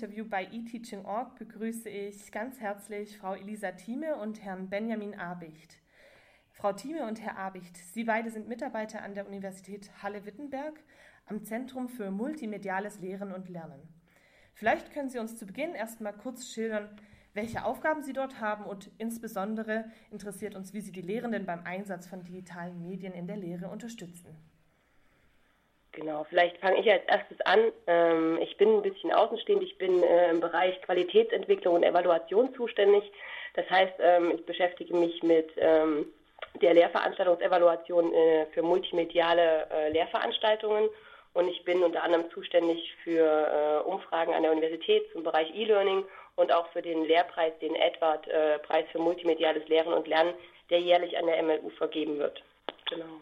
Interview bei eTeaching.org begrüße ich ganz herzlich Frau Elisa Thieme und Herrn Benjamin Abicht. Frau Thieme und Herr Abicht, Sie beide sind Mitarbeiter an der Universität Halle-Wittenberg am Zentrum für multimediales Lehren und Lernen. Vielleicht können Sie uns zu Beginn erstmal kurz schildern, welche Aufgaben Sie dort haben und insbesondere interessiert uns, wie Sie die Lehrenden beim Einsatz von digitalen Medien in der Lehre unterstützen. Genau, vielleicht fange ich als erstes an. Ähm, ich bin ein bisschen außenstehend. Ich bin äh, im Bereich Qualitätsentwicklung und Evaluation zuständig. Das heißt, ähm, ich beschäftige mich mit ähm, der Lehrveranstaltungsevaluation äh, für multimediale äh, Lehrveranstaltungen und ich bin unter anderem zuständig für Umfragen an der Universität zum Bereich E-Learning und auch für den Lehrpreis, den Edward-Preis für multimediales Lehren und Lernen, der jährlich an der MLU vergeben wird. Genau.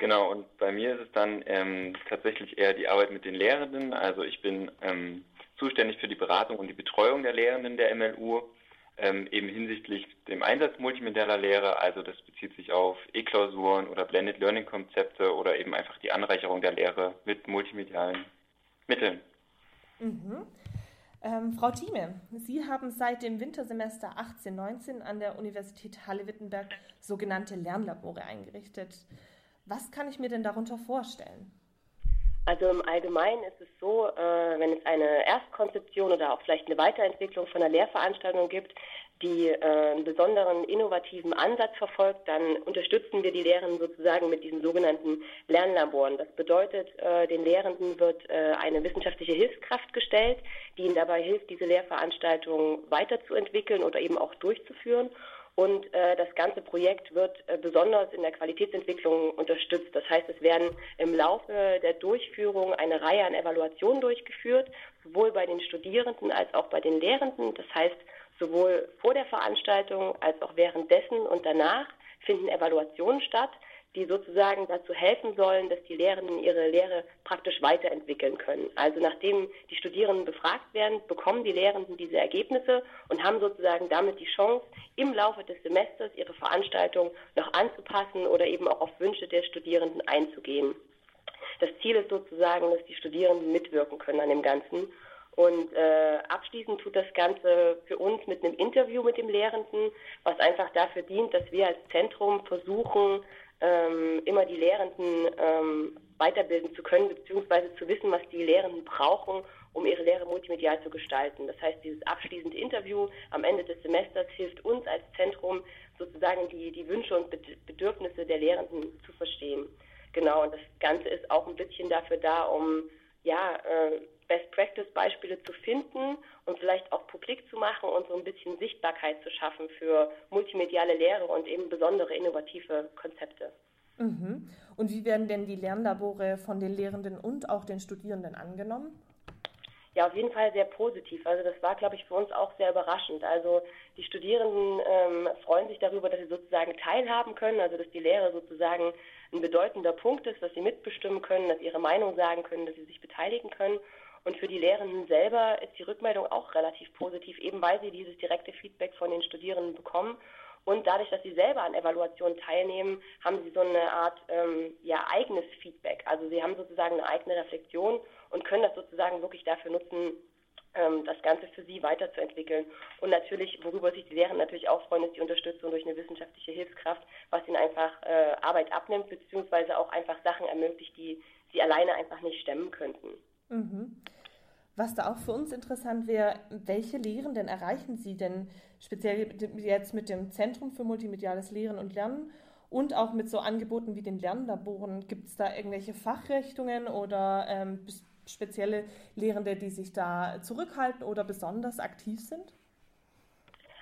Genau, und bei mir ist es dann ähm, tatsächlich eher die Arbeit mit den Lehrenden. Also ich bin ähm, zuständig für die Beratung und die Betreuung der Lehrenden der MLU, ähm, eben hinsichtlich dem Einsatz multimedialer Lehre. Also das bezieht sich auf E-Klausuren oder Blended Learning Konzepte oder eben einfach die Anreicherung der Lehre mit multimedialen Mitteln. Mhm. Ähm, Frau Thieme, Sie haben seit dem Wintersemester 18-19 an der Universität Halle-Wittenberg sogenannte Lernlabore eingerichtet. Was kann ich mir denn darunter vorstellen? Also im Allgemeinen ist es so, äh, wenn es eine Erstkonzeption oder auch vielleicht eine Weiterentwicklung von einer Lehrveranstaltung gibt, die äh, einen besonderen innovativen Ansatz verfolgt, dann unterstützen wir die Lehrenden sozusagen mit diesen sogenannten Lernlaboren. Das bedeutet, äh, den Lehrenden wird eine wissenschaftliche Hilfskraft gestellt, die ihnen dabei hilft, diese Lehrveranstaltung weiterzuentwickeln oder eben auch durchzuführen. Und äh, das ganze Projekt wird äh, besonders in der Qualitätsentwicklung unterstützt. Das heißt, es werden im Laufe der Durchführung eine Reihe an Evaluationen durchgeführt, sowohl bei den Studierenden als auch bei den Lehrenden. Das heißt, sowohl vor der Veranstaltung als auch währenddessen und danach finden Evaluationen statt die sozusagen dazu helfen sollen, dass die Lehrenden ihre Lehre praktisch weiterentwickeln können. Also nachdem die Studierenden befragt werden, bekommen die Lehrenden diese Ergebnisse und haben sozusagen damit die Chance, im Laufe des Semesters ihre Veranstaltung noch anzupassen oder eben auch auf Wünsche der Studierenden einzugehen. Das Ziel ist sozusagen, dass die Studierenden mitwirken können an dem Ganzen. Und äh, abschließend tut das Ganze für uns mit einem Interview mit dem Lehrenden, was einfach dafür dient, dass wir als Zentrum versuchen, ähm, immer die Lehrenden ähm, weiterbilden zu können, beziehungsweise zu wissen, was die Lehrenden brauchen, um ihre Lehre multimedial zu gestalten. Das heißt, dieses abschließende Interview am Ende des Semesters hilft uns als Zentrum sozusagen die, die Wünsche und Bedürfnisse der Lehrenden zu verstehen. Genau, und das Ganze ist auch ein bisschen dafür da, um ja, äh, Best-Practice-Beispiele zu finden und vielleicht auch publik zu machen und so ein bisschen Sichtbarkeit zu schaffen für multimediale Lehre und eben besondere innovative Konzepte. Mhm. Und wie werden denn die Lernlabore von den Lehrenden und auch den Studierenden angenommen? Ja, auf jeden Fall sehr positiv. Also das war, glaube ich, für uns auch sehr überraschend. Also die Studierenden ähm, freuen sich darüber, dass sie sozusagen teilhaben können, also dass die Lehre sozusagen ein bedeutender Punkt ist, dass sie mitbestimmen können, dass sie ihre Meinung sagen können, dass sie sich beteiligen können. Und für die Lehrenden selber ist die Rückmeldung auch relativ positiv, eben weil sie dieses direkte Feedback von den Studierenden bekommen. Und dadurch, dass sie selber an Evaluationen teilnehmen, haben sie so eine Art ähm, ja, eigenes Feedback. Also sie haben sozusagen eine eigene Reflexion und können das sozusagen wirklich dafür nutzen, ähm, das Ganze für sie weiterzuentwickeln. Und natürlich, worüber sich die Lehrenden natürlich auch freuen, ist die Unterstützung durch eine wissenschaftliche Hilfskraft, was ihnen einfach äh, Arbeit abnimmt, beziehungsweise auch einfach Sachen ermöglicht, die sie alleine einfach nicht stemmen könnten. Mhm. Was da auch für uns interessant wäre, welche Lehrenden erreichen Sie denn speziell jetzt mit dem Zentrum für multimediales Lehren und Lernen und auch mit so Angeboten wie den Lernlaboren? Gibt es da irgendwelche Fachrichtungen oder ähm, spezielle Lehrende, die sich da zurückhalten oder besonders aktiv sind?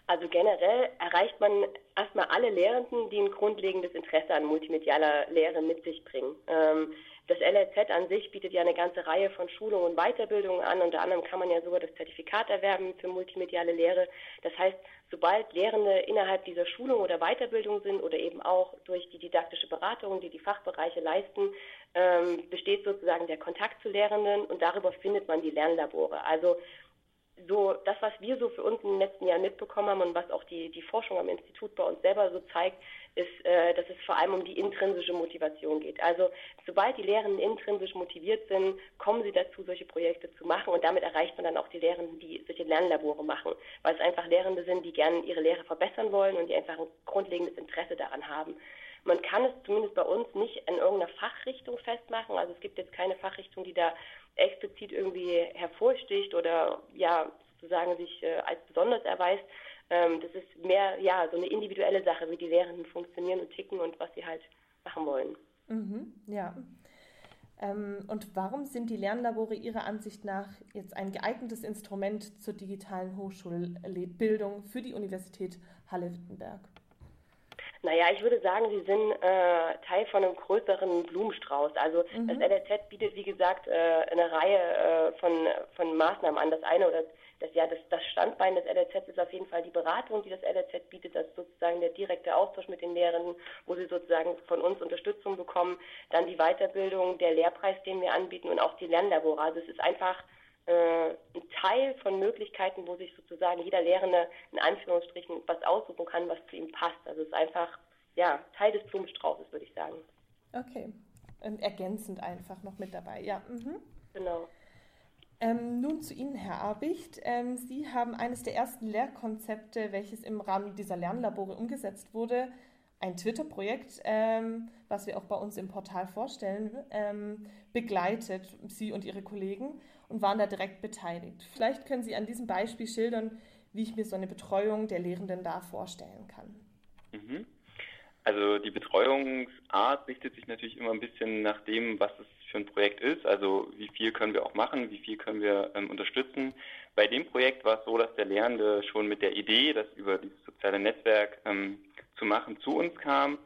Also generell erreicht man erstmal alle Lehrenden, die ein grundlegendes Interesse an multimedialer Lehre mit sich bringen. Ähm, das LLZ an sich bietet ja eine ganze Reihe von Schulungen und Weiterbildungen an. Unter anderem kann man ja sogar das Zertifikat erwerben für multimediale Lehre. Das heißt, sobald Lehrende innerhalb dieser Schulung oder Weiterbildung sind oder eben auch durch die didaktische Beratung, die die Fachbereiche leisten, ähm, besteht sozusagen der Kontakt zu Lehrenden und darüber findet man die Lernlabore. Also so das, was wir so für uns in den letzten Jahren mitbekommen haben und was auch die, die Forschung am Institut bei uns selber so zeigt, ist, äh, dass es vor allem um die intrinsische Motivation geht. Also sobald die Lehrenden intrinsisch motiviert sind, kommen sie dazu, solche Projekte zu machen und damit erreicht man dann auch die Lehrenden, die solche Lernlabore machen, weil es einfach Lehrende sind, die gerne ihre Lehre verbessern wollen und die einfach ein grundlegendes Interesse daran haben. Man kann es zumindest bei uns nicht in irgendeiner Fachrichtung festmachen. Also es gibt jetzt keine Fachrichtung, die da explizit irgendwie hervorsticht oder ja sozusagen sich äh, als besonders erweist. Ähm, das ist mehr ja so eine individuelle Sache, wie die Lehrenden funktionieren und ticken und was sie halt machen wollen. Mhm, ja. Ähm, und warum sind die Lernlabore Ihrer Ansicht nach jetzt ein geeignetes Instrument zur digitalen Hochschulbildung für die Universität Halle-Wittenberg? Naja, ich würde sagen, sie sind äh, Teil von einem größeren Blumenstrauß. Also mhm. das LRZ bietet, wie gesagt, äh, eine Reihe äh, von, von Maßnahmen an. Das eine oder das, ja, das, das Standbein des LRZ ist auf jeden Fall die Beratung, die das LRZ bietet. Das ist sozusagen der direkte Austausch mit den Lehrenden, wo sie sozusagen von uns Unterstützung bekommen. Dann die Weiterbildung, der Lehrpreis, den wir anbieten und auch die Lernlabore. Also es ist einfach äh, ein Teil von Möglichkeiten, wo sich sozusagen jeder Lehrende in Anführungsstrichen was aussuchen kann, was zu ihm passt. Also es ist einfach ja, Teil des Blumenstraußes, würde ich sagen. Okay. Und ergänzend einfach noch mit dabei, ja. Mhm. Genau. Ähm, nun zu Ihnen, Herr Abicht. Ähm, Sie haben eines der ersten Lehrkonzepte, welches im Rahmen dieser Lernlabore umgesetzt wurde, ein Twitter-Projekt, ähm, was wir auch bei uns im Portal vorstellen, ähm, begleitet, Sie und Ihre Kollegen und waren da direkt beteiligt. Vielleicht können Sie an diesem Beispiel schildern, wie ich mir so eine Betreuung der Lehrenden da vorstellen kann. Mhm. Also die Betreuungsart richtet sich natürlich immer ein bisschen nach dem, was es für ein Projekt ist. Also wie viel können wir auch machen, wie viel können wir ähm, unterstützen. Bei dem Projekt war es so, dass der Lehrende schon mit der Idee, das über dieses soziale Netzwerk ähm, zu machen, zu uns kam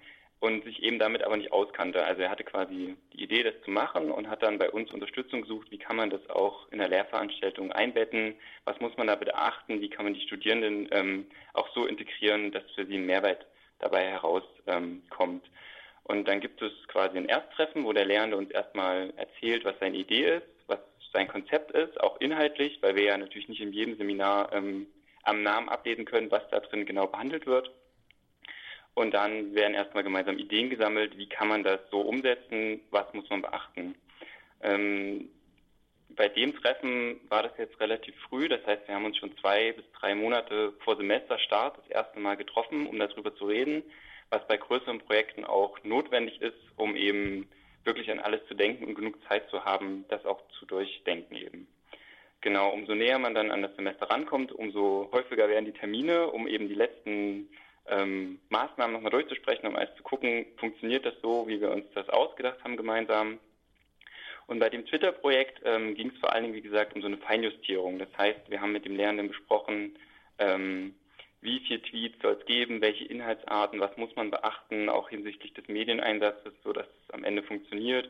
und sich eben damit aber nicht auskannte. Also er hatte quasi die Idee, das zu machen und hat dann bei uns Unterstützung gesucht, wie kann man das auch in der Lehrveranstaltung einbetten, was muss man da beachten, wie kann man die Studierenden ähm, auch so integrieren, dass für sie ein Mehrwert dabei herauskommt. Ähm, und dann gibt es quasi ein Ersttreffen, wo der Lehrende uns erstmal erzählt, was seine Idee ist, was sein Konzept ist, auch inhaltlich, weil wir ja natürlich nicht in jedem Seminar ähm, am Namen ablesen können, was da drin genau behandelt wird. Und dann werden erstmal gemeinsam Ideen gesammelt, wie kann man das so umsetzen, was muss man beachten. Ähm, bei dem Treffen war das jetzt relativ früh, das heißt, wir haben uns schon zwei bis drei Monate vor Semesterstart das erste Mal getroffen, um darüber zu reden, was bei größeren Projekten auch notwendig ist, um eben wirklich an alles zu denken und genug Zeit zu haben, das auch zu durchdenken eben. Genau, umso näher man dann an das Semester rankommt, umso häufiger werden die Termine, um eben die letzten ähm, Maßnahmen nochmal durchzusprechen, um alles zu gucken, funktioniert das so, wie wir uns das ausgedacht haben gemeinsam. Und bei dem Twitter-Projekt ähm, ging es vor allen Dingen, wie gesagt, um so eine Feinjustierung. Das heißt, wir haben mit dem Lernenden besprochen, ähm, wie viele Tweets soll es geben, welche Inhaltsarten, was muss man beachten, auch hinsichtlich des Medieneinsatzes, so dass es am Ende funktioniert.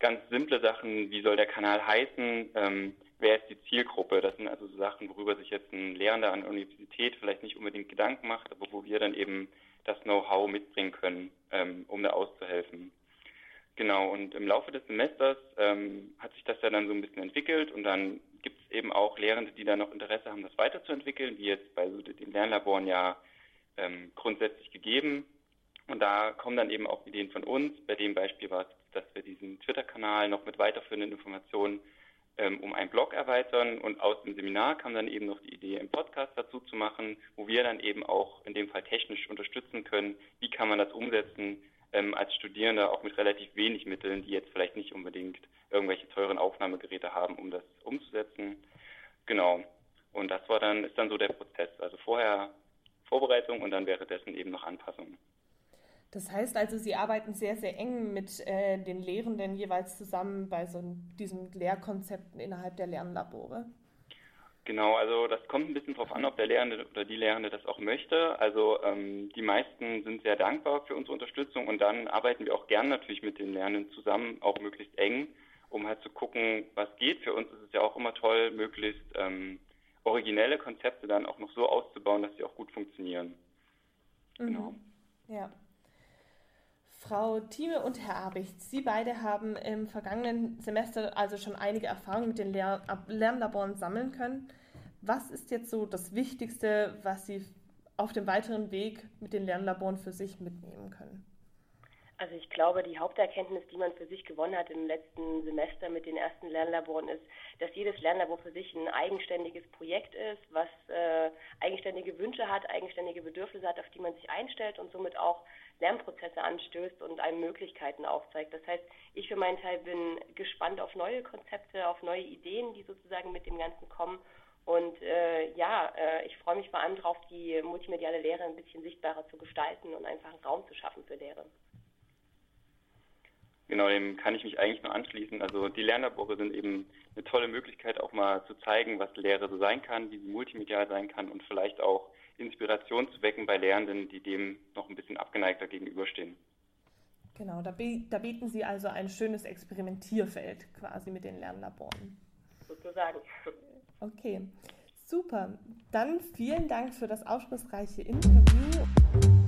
Ganz simple Sachen, wie soll der Kanal heißen, ähm, wer ist die Zielgruppe? Das sind also so Sachen, worüber sich jetzt ein Lehrender an der Universität vielleicht nicht unbedingt Gedanken macht, aber wo wir dann eben das Know-how mitbringen können, ähm, um da auszuhelfen. Genau, und im Laufe des Semesters ähm, hat sich das ja dann so ein bisschen entwickelt und dann gibt es eben auch Lehrende, die da noch Interesse haben, das weiterzuentwickeln, wie jetzt bei so den Lernlaboren ja ähm, grundsätzlich gegeben. Und da kommen dann eben auch Ideen von uns. Bei dem Beispiel war es, dass wir diesen Twitter-Kanal noch mit weiterführenden Informationen ähm, um einen Blog erweitern und aus dem Seminar kam dann eben noch die Idee, einen Podcast dazu zu machen, wo wir dann eben auch in dem Fall technisch unterstützen können. Wie kann man das umsetzen ähm, als Studierender auch mit relativ wenig Mitteln, die jetzt vielleicht nicht unbedingt irgendwelche teuren Aufnahmegeräte haben, um das umzusetzen. Genau. Und das war dann, ist dann so der Prozess. Also vorher Vorbereitung und dann währenddessen eben noch Anpassung. Das heißt also, Sie arbeiten sehr, sehr eng mit äh, den Lehrenden jeweils zusammen bei so diesen Lehrkonzepten innerhalb der Lernlabore. Genau, also das kommt ein bisschen darauf an, ob der Lehrende oder die Lehrende das auch möchte. Also ähm, die meisten sind sehr dankbar für unsere Unterstützung und dann arbeiten wir auch gern natürlich mit den Lernenden zusammen, auch möglichst eng, um halt zu gucken, was geht. Für uns ist es ja auch immer toll, möglichst ähm, originelle Konzepte dann auch noch so auszubauen, dass sie auch gut funktionieren. Mhm. Genau. Ja. Frau Thieme und Herr Abicht, Sie beide haben im vergangenen Semester also schon einige Erfahrungen mit den Lehr Lernlaboren sammeln können. Was ist jetzt so das Wichtigste, was Sie auf dem weiteren Weg mit den Lernlaboren für sich mitnehmen können? Also ich glaube, die Haupterkenntnis, die man für sich gewonnen hat im letzten Semester mit den ersten Lernlaboren, ist, dass jedes Lernlabor für sich ein eigenständiges Projekt ist, was äh, eigenständige Wünsche hat, eigenständige Bedürfnisse hat, auf die man sich einstellt und somit auch Lernprozesse anstößt und einem Möglichkeiten aufzeigt. Das heißt, ich für meinen Teil bin gespannt auf neue Konzepte, auf neue Ideen, die sozusagen mit dem Ganzen kommen. Und äh, ja, äh, ich freue mich vor allem darauf, die multimediale Lehre ein bisschen sichtbarer zu gestalten und einfach einen Raum zu schaffen für Lehre. Genau, dem kann ich mich eigentlich nur anschließen. Also die Lernlabore sind eben eine tolle Möglichkeit, auch mal zu zeigen, was Lehre so sein kann, wie sie multimedial sein kann und vielleicht auch Inspiration zu wecken bei Lehrenden, die dem noch ein bisschen abgeneigter gegenüberstehen. Genau, da, da bieten Sie also ein schönes Experimentierfeld quasi mit den Lernlaboren. Sozusagen. Okay, super. Dann vielen Dank für das aufschlussreiche Interview.